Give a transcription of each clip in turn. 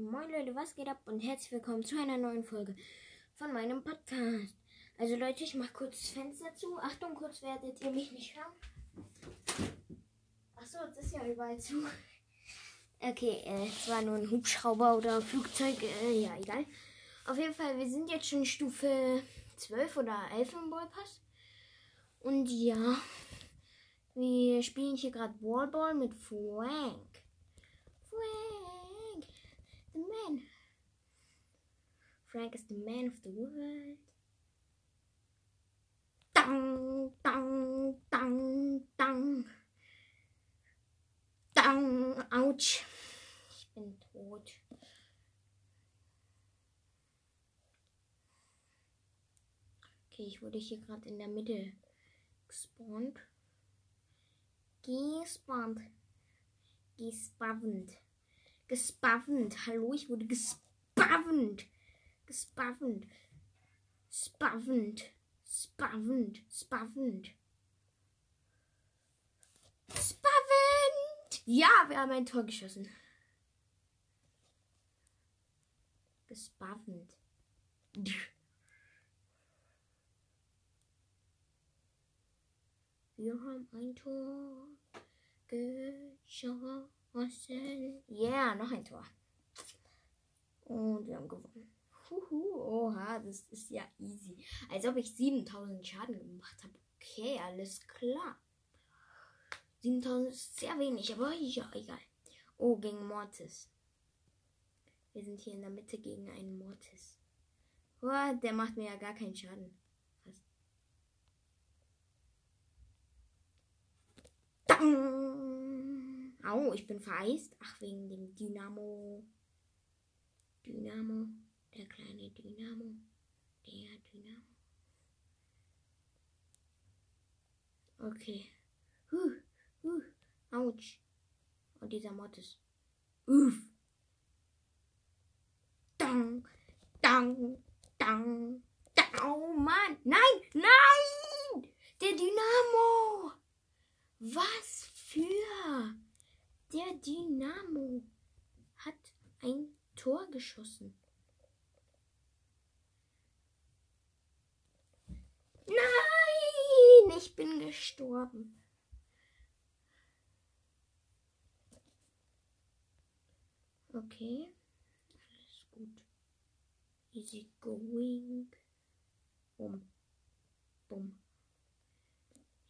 Moin Leute, was geht ab und herzlich willkommen zu einer neuen Folge von meinem Podcast. Also Leute, ich mach kurz das Fenster zu. Achtung, kurz werdet ihr mich nicht hören. Achso, das ist ja überall zu. Okay, äh, es war nur ein Hubschrauber oder Flugzeug, äh, ja, egal. Auf jeden Fall, wir sind jetzt schon Stufe 12 oder 11 im Ballpass. Und ja, wir spielen hier gerade Wallball mit Frank. Frank, the man. Frank is the man of the world. Dang, dang, dang, dang. Dang, ouch. Ich bin tot. Okay, ich wurde hier gerade in der Mitte gespawnt. Gespawnt. Gespawnt. Gespawnt. Hallo, ich wurde gespawnt. Gespawnt. Spawnt. Spawnt. Spawnt. Spawnt. Ja, wir haben ein Tor geschossen. Gespawnt. Wir haben ein Tor geschossen. Ja, noch ein Tor. Und wir haben gewonnen. Huhu, oha, das ist ja easy. Als ob ich 7000 Schaden gemacht habe. Okay, alles klar. 7000 ist sehr wenig, aber ja, egal. Oh, gegen Mortis. Wir sind hier in der Mitte gegen einen Mortis. Oh, der macht mir ja gar keinen Schaden. Was? Dang! Au, ich bin vereist. Ach, wegen dem Dynamo. Dynamo. Der kleine Dynamo. Der Dynamo. Okay. Huh, huh. Autsch. Und dieser Mortis. Uff. Dang, dang, dang, dang. Oh Mann. Nein, nein! Der Dynamo. Was für? Der Dynamo hat ein Tor geschossen. Nein, ich bin gestorben. Okay, alles gut. Easy going. Bum, bum.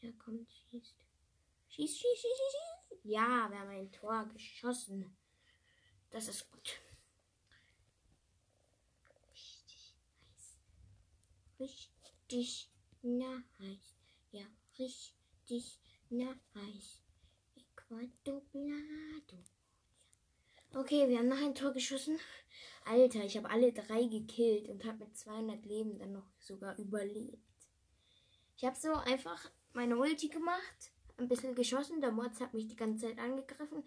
Ja, kommt, schießt. Schieß, schieß, schieß, schieß, schieß. Ja, wir haben ein Tor geschossen. Das ist gut. Richtig heiß. Richtig nice. Ja, richtig nice. Equadoblado. Okay, wir haben noch ein Tor geschossen. Alter, ich habe alle drei gekillt und habe mit 200 Leben dann noch sogar überlebt. Ich habe so einfach meine Ulti gemacht, ein bisschen geschossen. Der Mords hat mich die ganze Zeit angegriffen.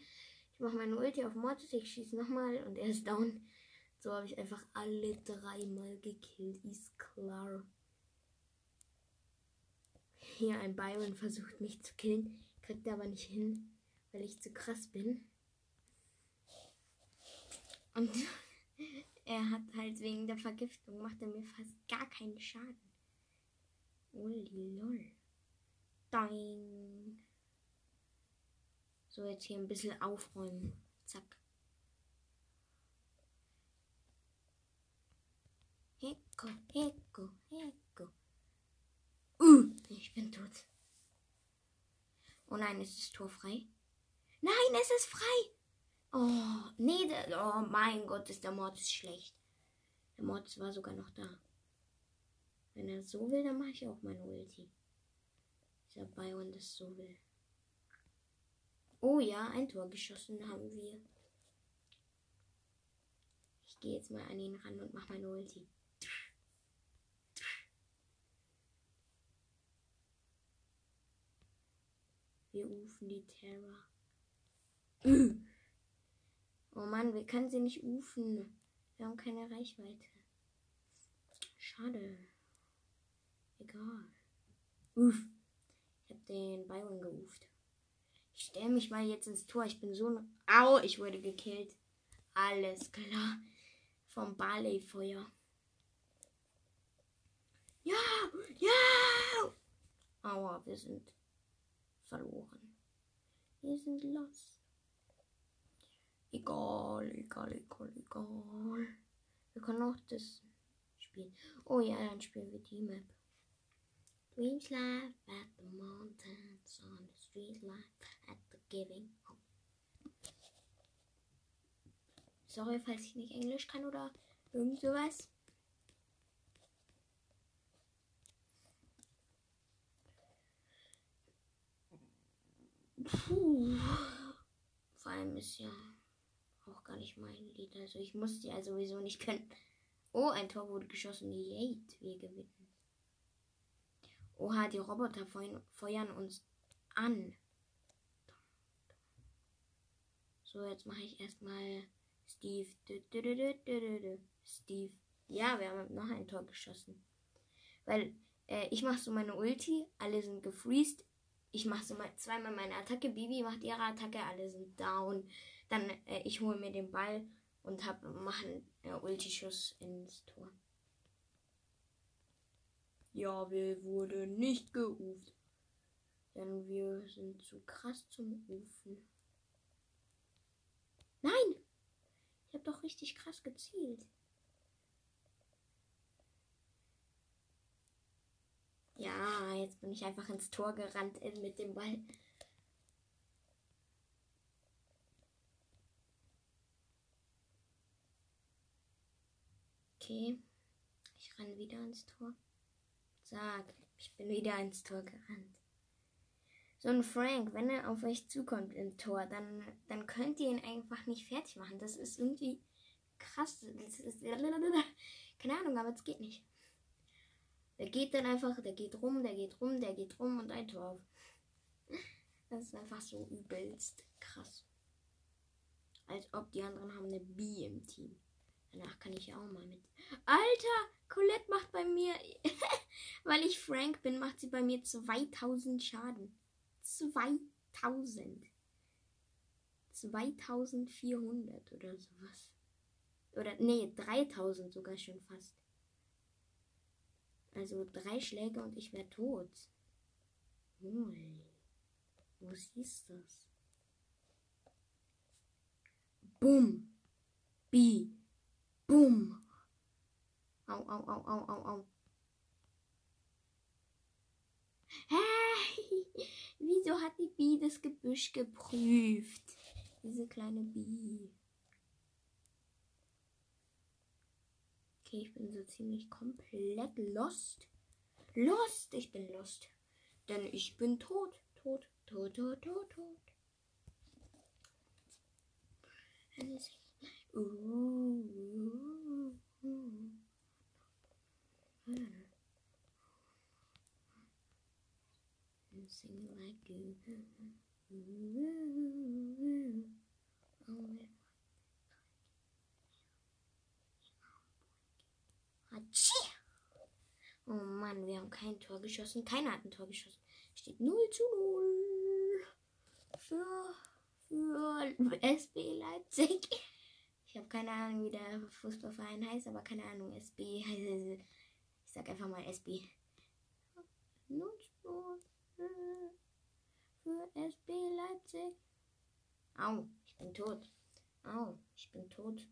Ich mache meine Ulti auf Mortis, ich schieße nochmal und er ist down. So habe ich einfach alle dreimal gekillt. Ist klar. Hier ein Byron versucht mich zu killen, kriegt er aber nicht hin, weil ich zu krass bin. Und er hat halt wegen der Vergiftung macht er mir fast gar keinen Schaden. Uli lol. Dein. So, jetzt hier ein bisschen aufräumen. Zack. Heko, Heko, Heko. Uh, ich bin tot. Oh nein, ist das Tor frei? Nein, es ist frei. Oh, nee, oh mein Gott, ist der Mortis schlecht. Der Mortis war sogar noch da. Wenn er so will, dann mache ich auch meine Ulti. Dieser Byron das so will. Oh ja, ein Tor geschossen haben wir. Ich gehe jetzt mal an ihn ran und mache meine Ulti. Wir rufen die Terra. Oh Mann, wir können sie nicht ufen. Wir haben keine Reichweite. Schade. Egal. Uff. Den Byron geuft. Ich stelle mich mal jetzt ins Tor. Ich bin so ein. Au, ich wurde gekillt. Alles klar. Vom Barley-Feuer. Ja, ja. Aua, wir sind verloren. Wir sind los. Egal, egal, egal, egal. Wir können auch das spielen. Oh ja, dann spielen wir die Map. Dreams life at the mountains on the street life at the giving home. Sorry, falls ich nicht Englisch kann oder irgend sowas. Puh. Vor allem ist ja auch gar nicht mein Lied. Also ich musste ja sowieso nicht können. Oh, ein Tor wurde geschossen. Yay, wir gewinnen. Oha, die Roboter feuern uns an. So, jetzt mache ich erstmal Steve. Steve. Ja, wir haben noch ein Tor geschossen. Weil äh, ich mache so meine Ulti, alle sind gefreezed. Ich mache so mal zweimal meine Attacke. Bibi macht ihre Attacke, alle sind down. Dann äh, ich hole mir den Ball und hab machen äh, Ulti-Schuss ins Tor. Ja, wir wurden nicht geuft. Denn wir sind zu krass zum Rufen. Nein! Ich habe doch richtig krass gezielt. Ja, jetzt bin ich einfach ins Tor gerannt mit dem Ball. Okay, ich renne wieder ins Tor. Sag, ich bin wieder ins Tor gerannt. So ein Frank, wenn er auf euch zukommt im Tor, dann, dann könnt ihr ihn einfach nicht fertig machen. Das ist irgendwie krass. Das ist, keine Ahnung, aber es geht nicht. Der geht dann einfach, der geht rum, der geht rum, der geht rum und ein Tor auf. Das ist einfach so übelst krass. Als ob die anderen haben eine B im Team. Danach kann ich auch mal mit. Alter, Colette macht bei mir, weil ich Frank bin, macht sie bei mir 2000 Schaden. 2000. 2400 oder sowas. Oder nee, 3000 sogar schon fast. Also drei Schläge und ich wäre tot. Ui. Wo siehst das? Bumm. B. Bumm. Au, au, au, au, au, au. Hey, wieso hat die Bi das Gebüsch geprüft? Diese kleine Bi. Okay, ich bin so ziemlich komplett lost. Lost, ich bin lost. Denn ich bin tot, tot, tot, tot, tot, tot. Oh Mann, wir haben kein Tor geschossen. Keiner hat ein Tor geschossen. Steht 0 zu 0 für, für SB Leipzig. Ich habe keine Ahnung, wie der Fußballverein heißt, aber keine Ahnung, SB heißt. Ich sag einfach mal SB. 0 zu 0 für SB Leipzig. Au, ich bin tot. Au, ich bin tot.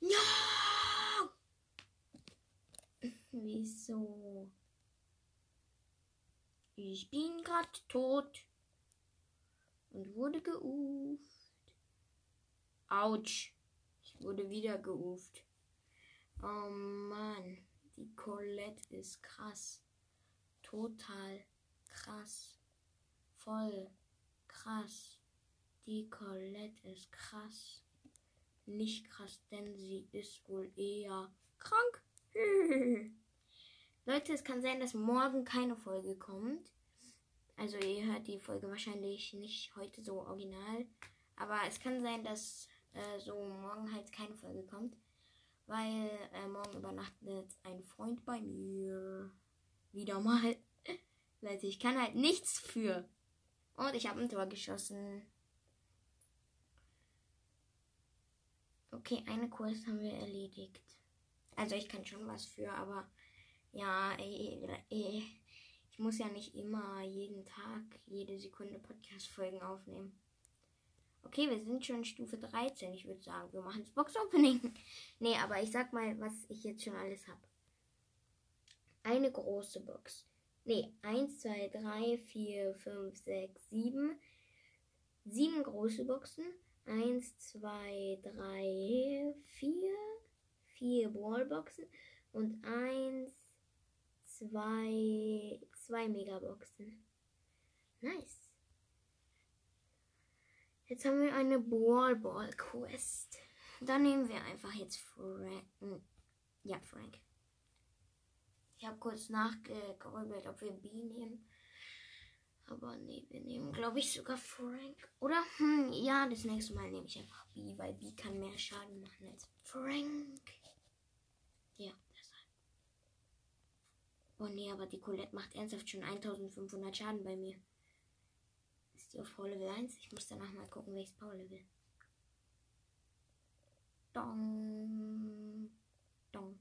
Ja! Wieso? Ich bin grad tot und wurde geuft. Autsch. Ich wurde wieder geuft. Oh Mann, die Colette ist krass. Total krass. Voll krass. Die Colette ist krass. Nicht krass, denn sie ist wohl eher krank. Leute, es kann sein, dass morgen keine Folge kommt. Also ihr hört die Folge wahrscheinlich nicht heute so original. Aber es kann sein, dass äh, so morgen halt keine Folge kommt. Weil äh, morgen übernachtet ein Freund bei mir. Wieder mal. Leute, ich kann halt nichts für. Und ich habe ein Tor geschossen. Okay, eine Quest haben wir erledigt. Also ich kann schon was für, aber ja, ich muss ja nicht immer jeden Tag, jede Sekunde Podcast-Folgen aufnehmen. Okay, wir sind schon Stufe 13. Ich würde sagen, wir machen das Box-Opening. nee, aber ich sag mal, was ich jetzt schon alles habe. Eine große Box. Nee, 1, 2, 3, 4, 5, 6, 7. Sieben große Boxen. 1, 2, 3, 4. Vier Wallboxen. Und 1, 2, 2 Megaboxen. Nice. Jetzt haben wir eine Ball Quest. Dann nehmen wir einfach jetzt Frank. Hm, ja, Frank. Ich habe kurz nachgegrübelt, ob wir B nehmen. Aber nee, wir nehmen, glaube ich, sogar Frank. Oder? Hm, ja, das nächste Mal nehme ich einfach B, weil B kann mehr Schaden machen als Frank. Ja, deshalb. Oh nee, aber die Colette macht ernsthaft schon 1500 Schaden bei mir auf Power Level 1. Ich muss danach mal gucken, welches Power Level. Dong. Dong.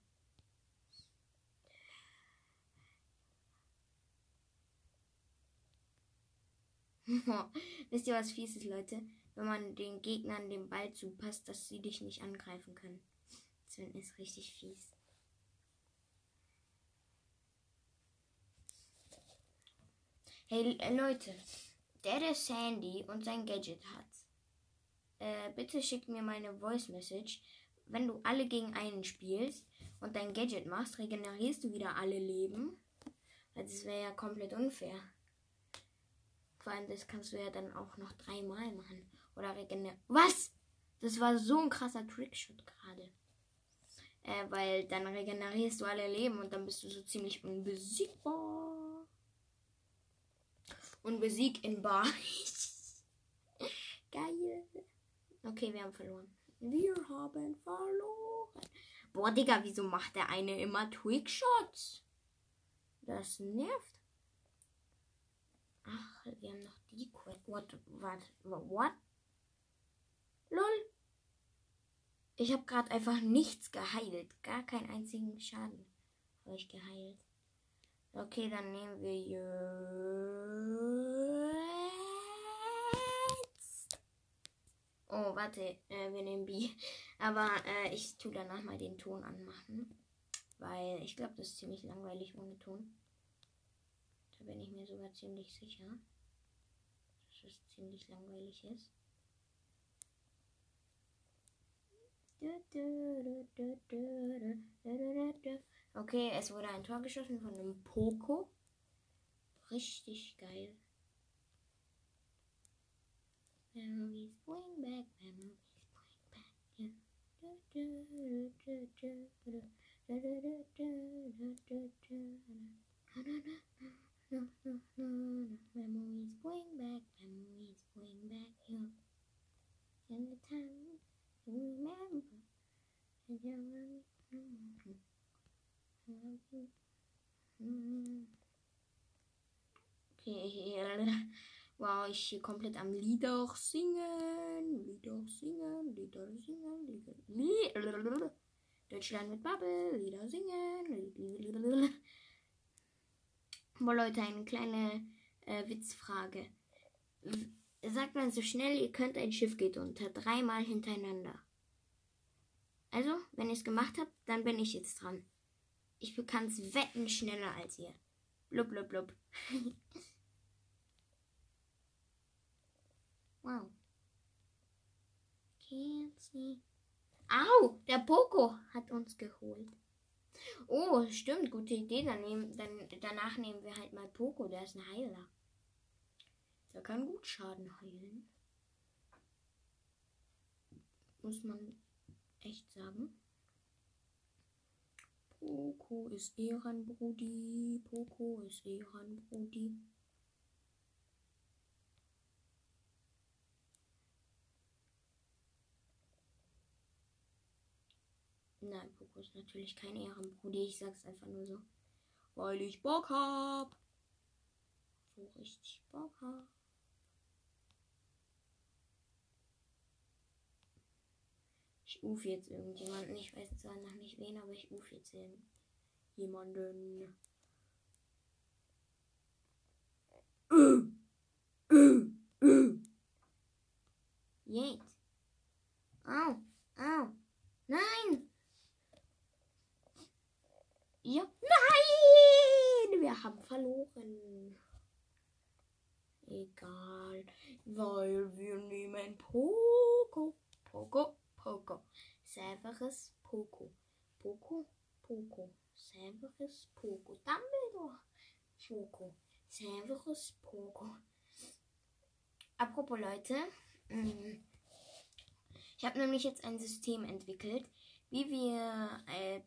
Wisst ihr, was fies ist, Leute? Wenn man den Gegnern den Ball zupasst, dass sie dich nicht angreifen können. Das ist richtig fies. Hey äh, Leute, der, der Sandy und sein Gadget hat, äh, bitte schick mir meine Voice Message. Wenn du alle gegen einen spielst und dein Gadget machst, regenerierst du wieder alle Leben. Also das wäre ja komplett unfair. Vor allem, das kannst du ja dann auch noch dreimal machen. Oder regenerieren. Was? Das war so ein krasser Trickshot gerade. Äh, weil dann regenerierst du alle Leben und dann bist du so ziemlich unbesiegbar und Musik in Bar. Geil. Okay, wir haben verloren. Wir haben verloren. Boah, Digga, wieso macht der eine immer Trickshots? Das nervt. Ach, wir haben noch die Quest. What? What? What? Lol. Ich habe gerade einfach nichts geheilt. Gar keinen einzigen Schaden habe ich geheilt. Okay, dann nehmen wir jetzt. Oh, warte, äh, wir nehmen B. Aber äh, ich tue danach mal den Ton anmachen. Weil ich glaube, das ist ziemlich langweilig ohne Ton. Da bin ich mir sogar ziemlich sicher, dass es ziemlich langweilig ist. Okay, es wurde ein Tor geschossen von einem Poco. Richtig geil. Memories bring back, memories bring back. Memories bring back, memories bring back you. And the time you remember. And you Wow, ich hier komplett am Lieder singen, Lieder singen, Lieder singen, Lieder, Deutschland mit Bubble, Lieder singen. Boah, Leute, eine kleine äh, Witzfrage. Sagt man so schnell, ihr könnt, ein Schiff geht unter, dreimal hintereinander. Also, wenn ihr es gemacht habt, dann bin ich jetzt dran. Ich kann es wetten schneller als ihr. Blub, blub, blub. wow. Can't see. Au, der Poco hat uns geholt. Oh, stimmt, gute Idee. Dann nehmen, dann, danach nehmen wir halt mal Poco, der ist ein Heiler. Der kann gut Schaden heilen. Muss man echt sagen. Poco ist Ehrenbrudi. Poco ist Ehrenbrudi. Nein, Poco ist natürlich kein Ehrenbrudi. Ich sag's einfach nur so. Weil ich Bock hab. So richtig Bock hab. Uf jetzt irgendjemanden. Ich weiß zwar noch nicht wen, aber ich uf jetzt jemanden. Jetzt. Au, au. Nein. Ja. Nein! Wir haben verloren. Egal, weil wir nehmen Poco. Poco, Poco. Severus Poco. Poco, Poco. Severus Poco. Dumbledore. Poco. Severus Poco. Apropos Leute, mm, ich habe nämlich jetzt ein System entwickelt, wie wir äh,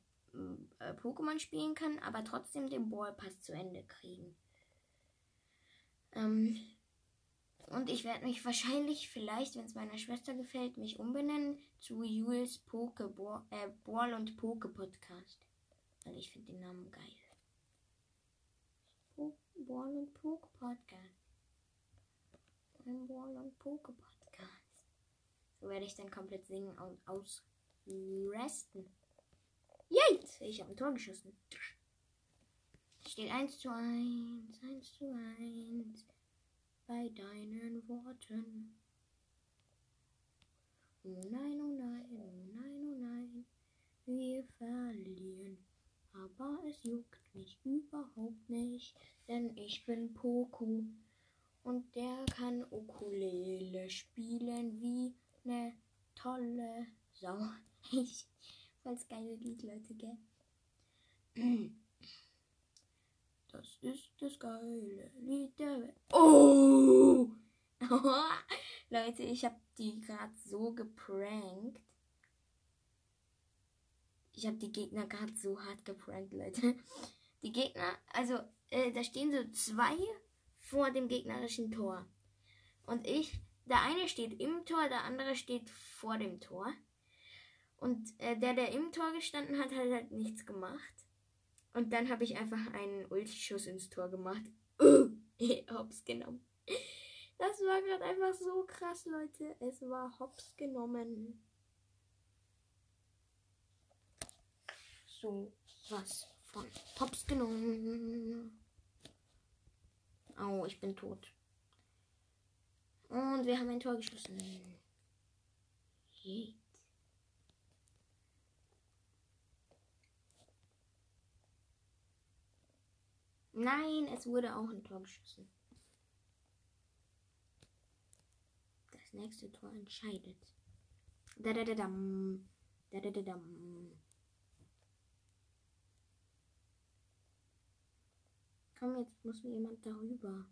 äh, Pokémon spielen können, aber trotzdem den Ballpass zu Ende kriegen. Ähm, und ich werde mich wahrscheinlich, vielleicht, wenn es meiner Schwester gefällt, mich umbenennen zu Jules Poke äh, Ball und Poke Podcast. Weil ich finde den Namen geil. Ball und Poke Podcast. Ein Ball und Poke Podcast. So werde ich dann komplett singen und ausresten. Jetzt! Ich habe ein Tor geschossen. Steht 1 zu 1, 1 zu 1 bei deinen Worten. Oh nein, oh nein, oh nein, oh nein, wir verlieren. Aber es juckt mich überhaupt nicht, denn ich bin Poku und der kann Ukulele spielen wie ne tolle Sau. Ich, voll's geile Lied, Leute, gell? Das ist das geile Lied der Welt. Oh! Leute, ich habe die gerade so geprankt. Ich habe die Gegner gerade so hart geprankt, Leute. Die Gegner, also äh, da stehen so zwei vor dem gegnerischen Tor. Und ich, der eine steht im Tor, der andere steht vor dem Tor. Und äh, der, der im Tor gestanden hat, hat halt nichts gemacht. Und dann habe ich einfach einen Ulti-Schuss ins Tor gemacht. Uh, hops genommen. Das war gerade einfach so krass, Leute. Es war hops genommen. So was von hops genommen. Oh, ich bin tot. Und wir haben ein Tor geschossen. Yay. Nein, es wurde auch ein Tor geschossen. Das nächste Tor entscheidet. Da da da dam. Da da da dam. Komm, jetzt muss mir jemand darüber.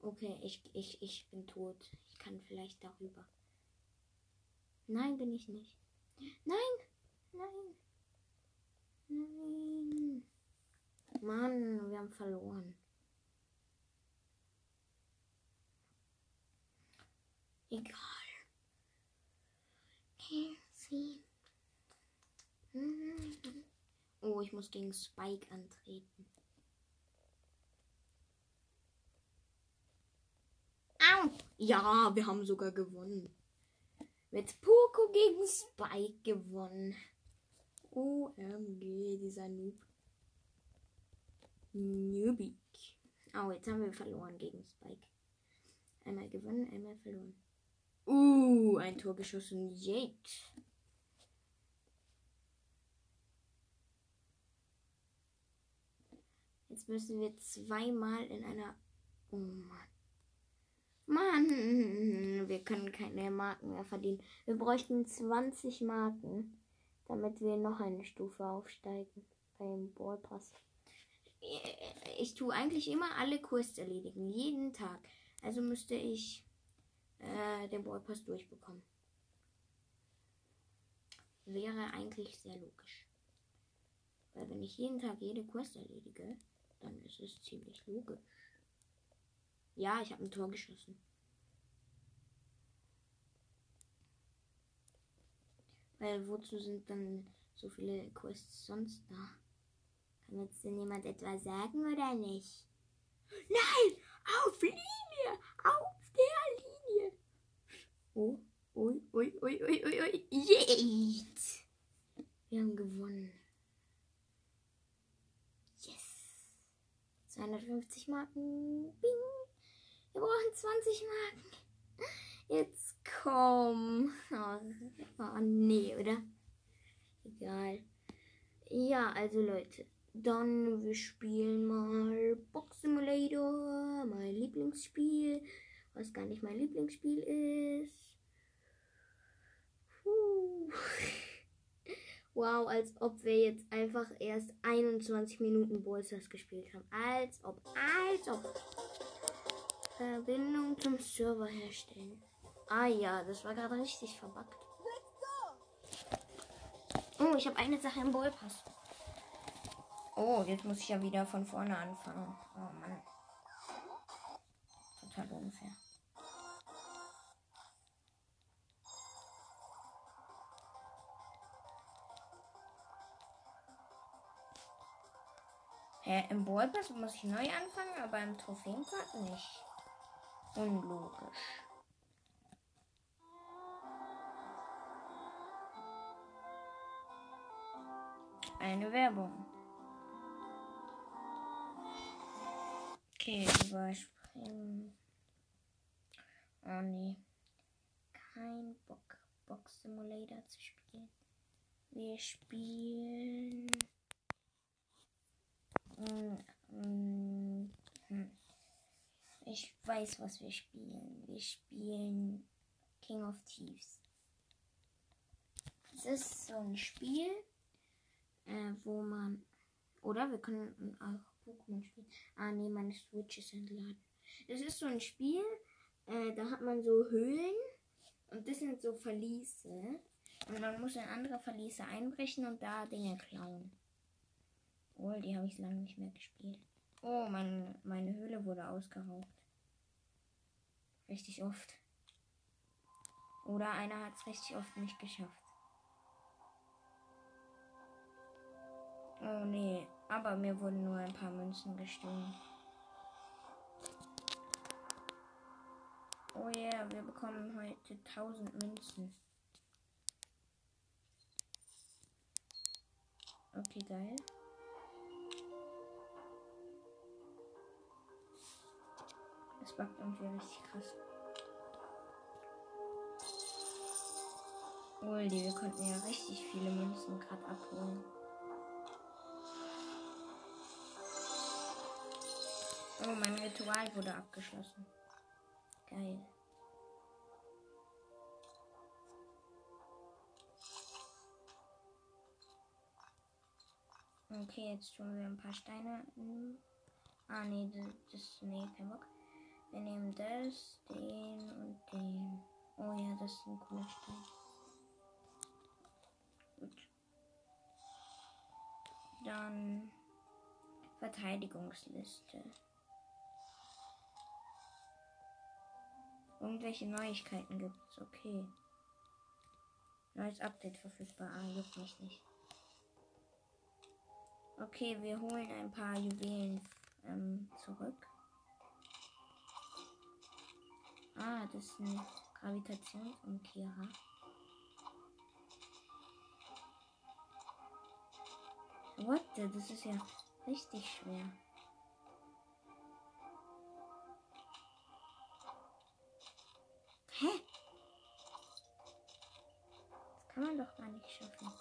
Okay, ich, ich, ich bin tot. Ich kann vielleicht darüber. Nein, bin ich nicht. Nein! Nein! Nein! Mann, wir haben verloren. Egal. Oh, ich muss gegen Spike antreten. Au! Ja, wir haben sogar gewonnen. Mit Poco gegen Spike gewonnen. OMG, dieser Noob. Newbie. Oh, jetzt haben wir verloren gegen Spike. Einmal gewonnen, einmal verloren. Uh, ein Tor geschossen. Jetzt. Jetzt müssen wir zweimal in einer. Oh Mann. Mann, wir können keine Marken mehr verdienen. Wir bräuchten 20 Marken, damit wir noch eine Stufe aufsteigen beim Ballpass ich tue eigentlich immer alle Quests erledigen, jeden Tag. Also müsste ich äh, den Ballpass durchbekommen. Wäre eigentlich sehr logisch. Weil wenn ich jeden Tag jede Quest erledige, dann ist es ziemlich logisch. Ja, ich habe ein Tor geschossen. Weil wozu sind dann so viele Quests sonst da? Kann jetzt denn jemand etwas sagen oder nicht? Nein! Auf Linie! Auf der Linie! Oh, Ui, ui, ui, ui, ui, ui. Yes! Wir haben gewonnen. Yes! 250 Marken. Bing! Wir brauchen 20 Marken. Jetzt komm. Oh, oh nee, oder? Egal. Ja, also Leute. Dann wir spielen mal Box Simulator. Mein Lieblingsspiel. Was gar nicht mein Lieblingsspiel ist. Puh. Wow, als ob wir jetzt einfach erst 21 Minuten Ballstars gespielt haben. Als ob, als ob. Verbindung zum Server herstellen. Ah ja, das war gerade richtig verbuggt. Oh, ich habe eine Sache im Ballpass. Oh, jetzt muss ich ja wieder von vorne anfangen. Oh Mann. Total unfair. Hä, im Ballpass muss ich neu anfangen, aber im Trophäenpart nicht. Unlogisch. Eine Werbung. Okay, überspringen. Oh nee. Kein Bock, Box Simulator zu spielen. Wir spielen. Ich weiß, was wir spielen. Wir spielen King of Thieves. Es ist so ein Spiel, äh, wo man. Oder wir können auch Pokémon spielen. Ah, nee, meine Switch ist entladen. Es ist so ein Spiel, äh, da hat man so Höhlen und das sind so Verliese. Und man muss in andere Verliese einbrechen und da Dinge klauen. Oh, die habe ich lange nicht mehr gespielt. Oh, mein, meine Höhle wurde ausgeraubt. Richtig oft. Oder einer hat es richtig oft nicht geschafft. Oh nee, aber mir wurden nur ein paar Münzen gestohlen. Oh yeah, wir bekommen heute 1000 Münzen. Okay, geil. Das backt irgendwie richtig krass. Uldi, wir konnten ja richtig viele Münzen gerade abholen. Oh, mein Ritual wurde abgeschlossen. Geil. Okay, jetzt tun wir ein paar Steine. Ah, nee, das, nee, kein Bock. Wir nehmen das, den und den. Oh ja, das ist ein cooler Stein. Gut. Dann Verteidigungsliste. Irgendwelche Neuigkeiten gibt es, okay. Neues Update verfügbar. Ah, juckt mich nicht. Okay, wir holen ein paar Juwelen ähm, zurück. Ah, das ist ein Gravitationsumkehrer. What? Das ist ja richtig schwer. Hä? Das kann man doch gar nicht schaffen.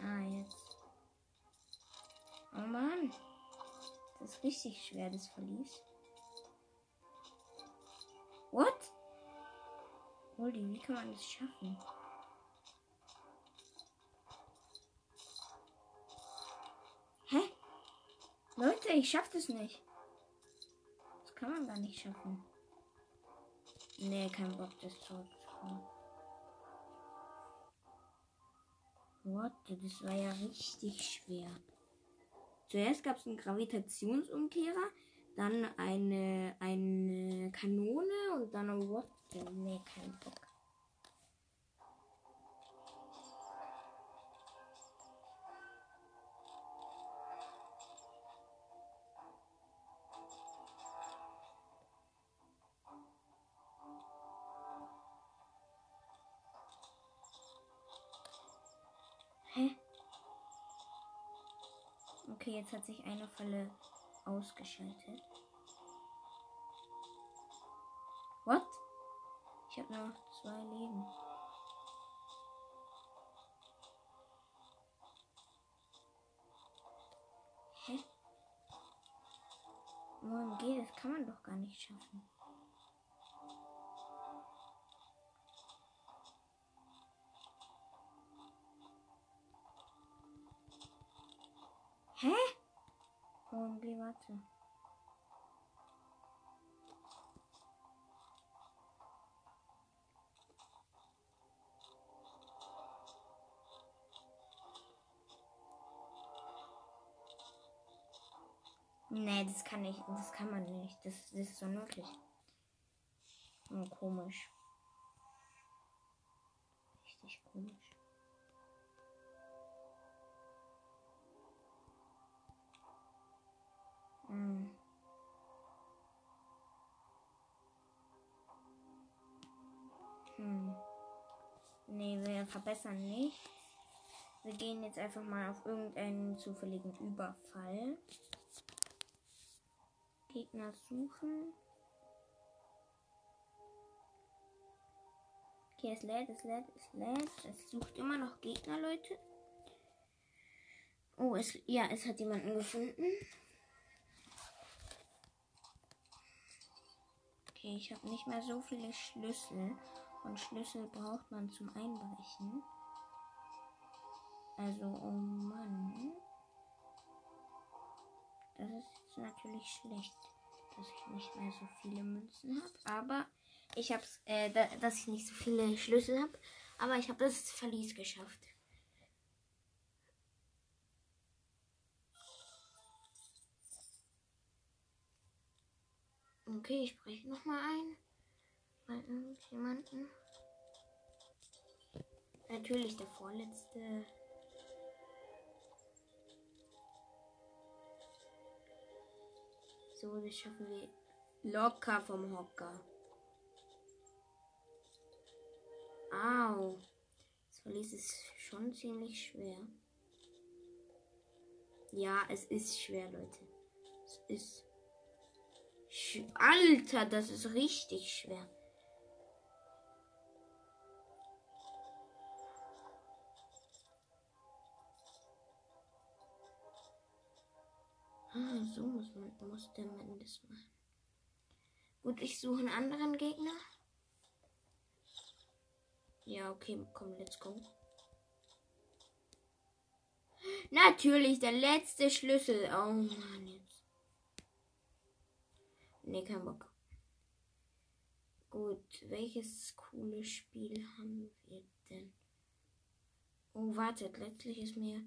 Ah, jetzt. Oh Mann. Das ist richtig schwer, das Verlies. What? Holy, wie kann man das schaffen? Hä? Leute, ich schaff das nicht. Das kann man gar nicht schaffen. Nee, kein Bock, das zurückzukommen. What? Das war ja richtig schwer. Zuerst gab es einen Gravitationsumkehrer, dann eine, eine Kanone und dann ein What? Nee, kein Bock. Jetzt hat sich eine Falle ausgeschaltet. What? Ich habe nur noch zwei Leben. Hä? Geht das kann man doch gar nicht schaffen. Hä? OMG, warte. Nee, das kann nicht, das kann man nicht. Das, das ist unmöglich. Oh, komisch. Richtig komisch. Hm. Hm. Nee, wir verbessern nicht. Wir gehen jetzt einfach mal auf irgendeinen zufälligen Überfall. Gegner suchen. Okay, es lädt, es lädt, es lädt. Es sucht immer noch Gegner, Leute. Oh, es, ja, es hat jemanden gefunden. Okay, ich habe nicht mehr so viele Schlüssel. Und Schlüssel braucht man zum Einbrechen. Also, oh Mann. Das ist natürlich schlecht, dass ich nicht mehr so viele Münzen habe. Aber ich habe äh, da, dass ich nicht so viele Schlüssel habe. Aber ich habe das Verlies geschafft. Okay, ich spreche nochmal ein. Bei irgendjemanden. Natürlich der vorletzte. So, das schaffen wir locker vom Hocker. Au. Das Verlies ist schon ziemlich schwer. Ja, es ist schwer, Leute. Es ist. Alter, das ist richtig schwer. Ah, so muss man, muss der Mann das machen. Gut, ich suche einen anderen Gegner. Ja, okay, komm, let's go. Natürlich, der letzte Schlüssel. Oh Mann. Nee, kein Bock. Gut, welches coole Spiel haben wir denn? Oh, wartet, letztlich ist mir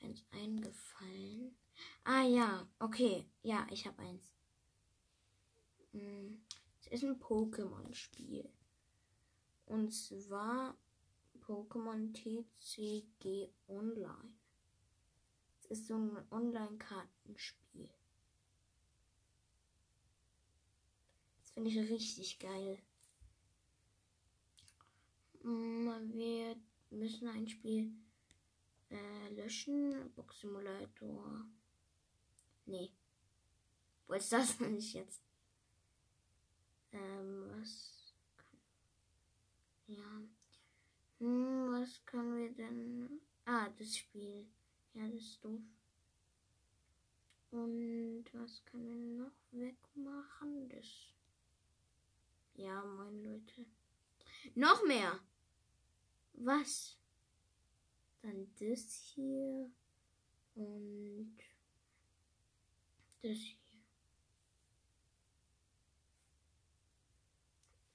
eins eingefallen. Ah ja, okay. Ja, ich habe eins. Hm, es ist ein Pokémon-Spiel. Und zwar Pokémon TCG Online. Es ist so ein Online-Kartenspiel. Finde ich richtig geil. Hm, wir müssen ein Spiel äh, löschen. Box Simulator. Nee. Wo ist das nicht jetzt? Ähm, was? Ja. Hm, was können wir denn? Ah, das Spiel. Ja, das ist doof. Und was können wir noch wegmachen? Das. Ja, moin Leute. Noch mehr! Was? Dann das hier. Und das hier.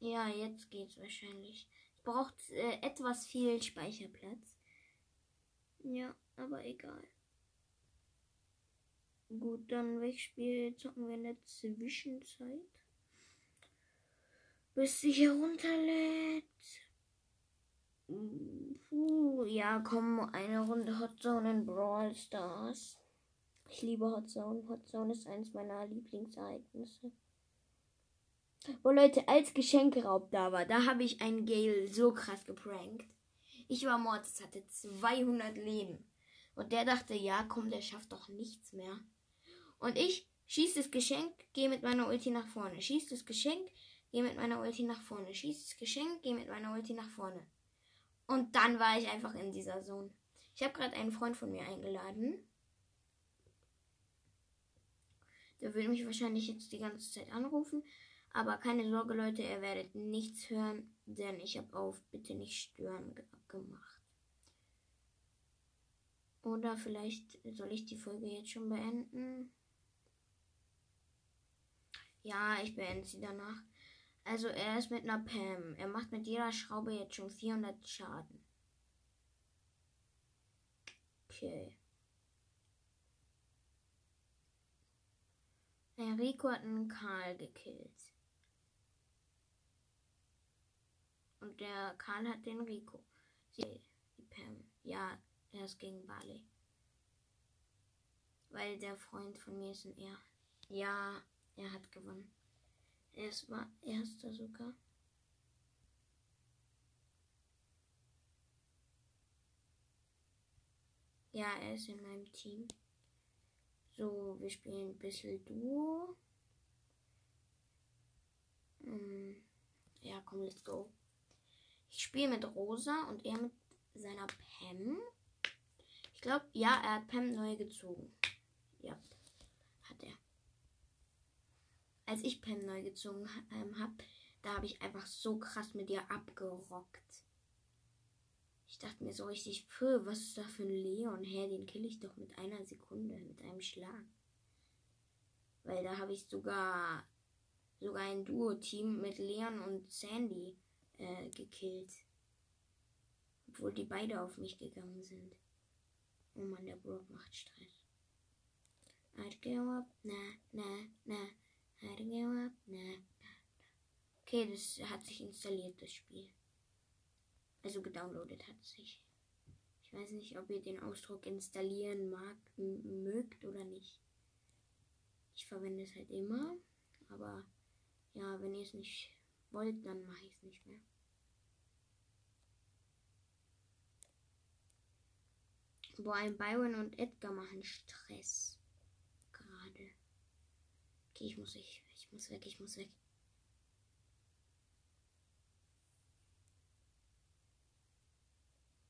Ja, jetzt geht's wahrscheinlich. Braucht äh, etwas viel Speicherplatz. Ja, aber egal. Gut, dann welches Spiel zocken wir in der Zwischenzeit? Bis sich herunterlädt. Puh, ja, komm, eine Runde Hot Zone in Brawl Stars. Ich liebe Hot Zone. Hot Zone ist eines meiner Lieblingsereignisse. Wo Leute, als Geschenkeraub da war, da habe ich einen Gale so krass geprankt. Ich war Mortis, hatte 200 Leben. Und der dachte, ja, komm, der schafft doch nichts mehr. Und ich schieß das Geschenk, gehe mit meiner Ulti nach vorne. Schieß das Geschenk, gehe mit meiner Ulti nach vorne. Schieß das Geschenk, gehe mit meiner Ulti nach vorne. Und dann war ich einfach in dieser Zone. Ich habe gerade einen Freund von mir eingeladen. Der will mich wahrscheinlich jetzt die ganze Zeit anrufen. Aber keine Sorge, Leute, ihr werdet nichts hören, denn ich habe auf Bitte nicht stören gemacht. Oder vielleicht soll ich die Folge jetzt schon beenden? Ja, ich beende sie danach. Also er ist mit einer Pam. Er macht mit jeder Schraube jetzt schon 400 Schaden. Okay. Enrico hat einen Karl gekillt. Und der Karl hat den Rico. Sie, die Pam. Ja, er ist gegen Bali. Weil der Freund von mir ist ein Er. Ja, er hat gewonnen. Er war erster sogar. Ja, er ist in meinem Team. So, wir spielen ein bisschen Duo. Hm. Ja, komm, let's go. Ich spiele mit Rosa und er mit seiner Pam. Ich glaube, ja, er hat Pam neu gezogen. Ja, als ich Pam neu gezogen ähm, habe, da habe ich einfach so krass mit ihr abgerockt. Ich dachte mir so richtig, Pö, was ist da für ein Leon? Hä, den kill ich doch mit einer Sekunde, mit einem Schlag. Weil da habe ich sogar sogar ein Duo-Team mit Leon und Sandy äh, gekillt. Obwohl die beide auf mich gegangen sind. Oh man, der Brock macht Stress. I'd go up, na, na, na. Okay, das hat sich installiert, das Spiel. Also gedownloadet hat sich. Ich weiß nicht, ob ihr den Ausdruck installieren mag, mögt oder nicht. Ich verwende es halt immer. Aber ja, wenn ihr es nicht wollt, dann mache ich es nicht mehr. Boah, ein Byron und Edgar machen Stress. Okay, ich muss, ich, ich muss weg, ich muss weg.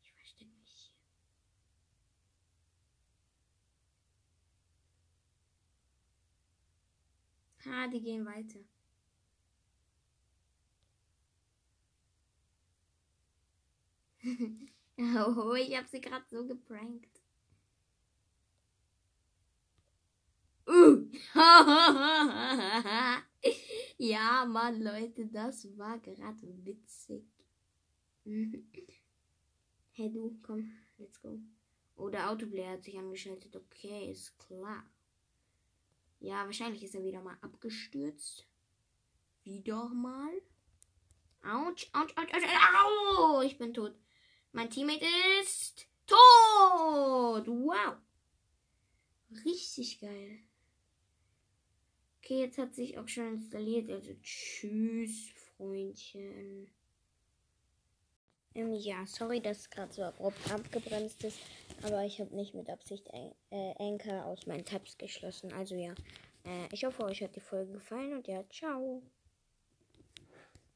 Ich verstecke mich hier. Ha, die gehen weiter. oh, ich habe sie gerade so geprankt. Ja, Mann, Leute, das war gerade witzig. hey du, komm, let's go. Oh, der Autoplayer hat sich angeschaltet. Okay, ist klar. Ja, wahrscheinlich ist er wieder mal abgestürzt. Wieder mal. Autsch, autsch, autsch, autsch, au! Ich bin tot. Mein Teammate ist tot. Wow. Richtig geil. Okay, jetzt hat sich auch schon installiert. Also tschüss, Freundchen. Ähm, ja, sorry, dass es gerade so abrupt abgebremst ist. Aber ich habe nicht mit Absicht äh, Anchor aus meinen Tabs geschlossen. Also ja, äh, ich hoffe, euch hat die Folge gefallen und ja, ciao.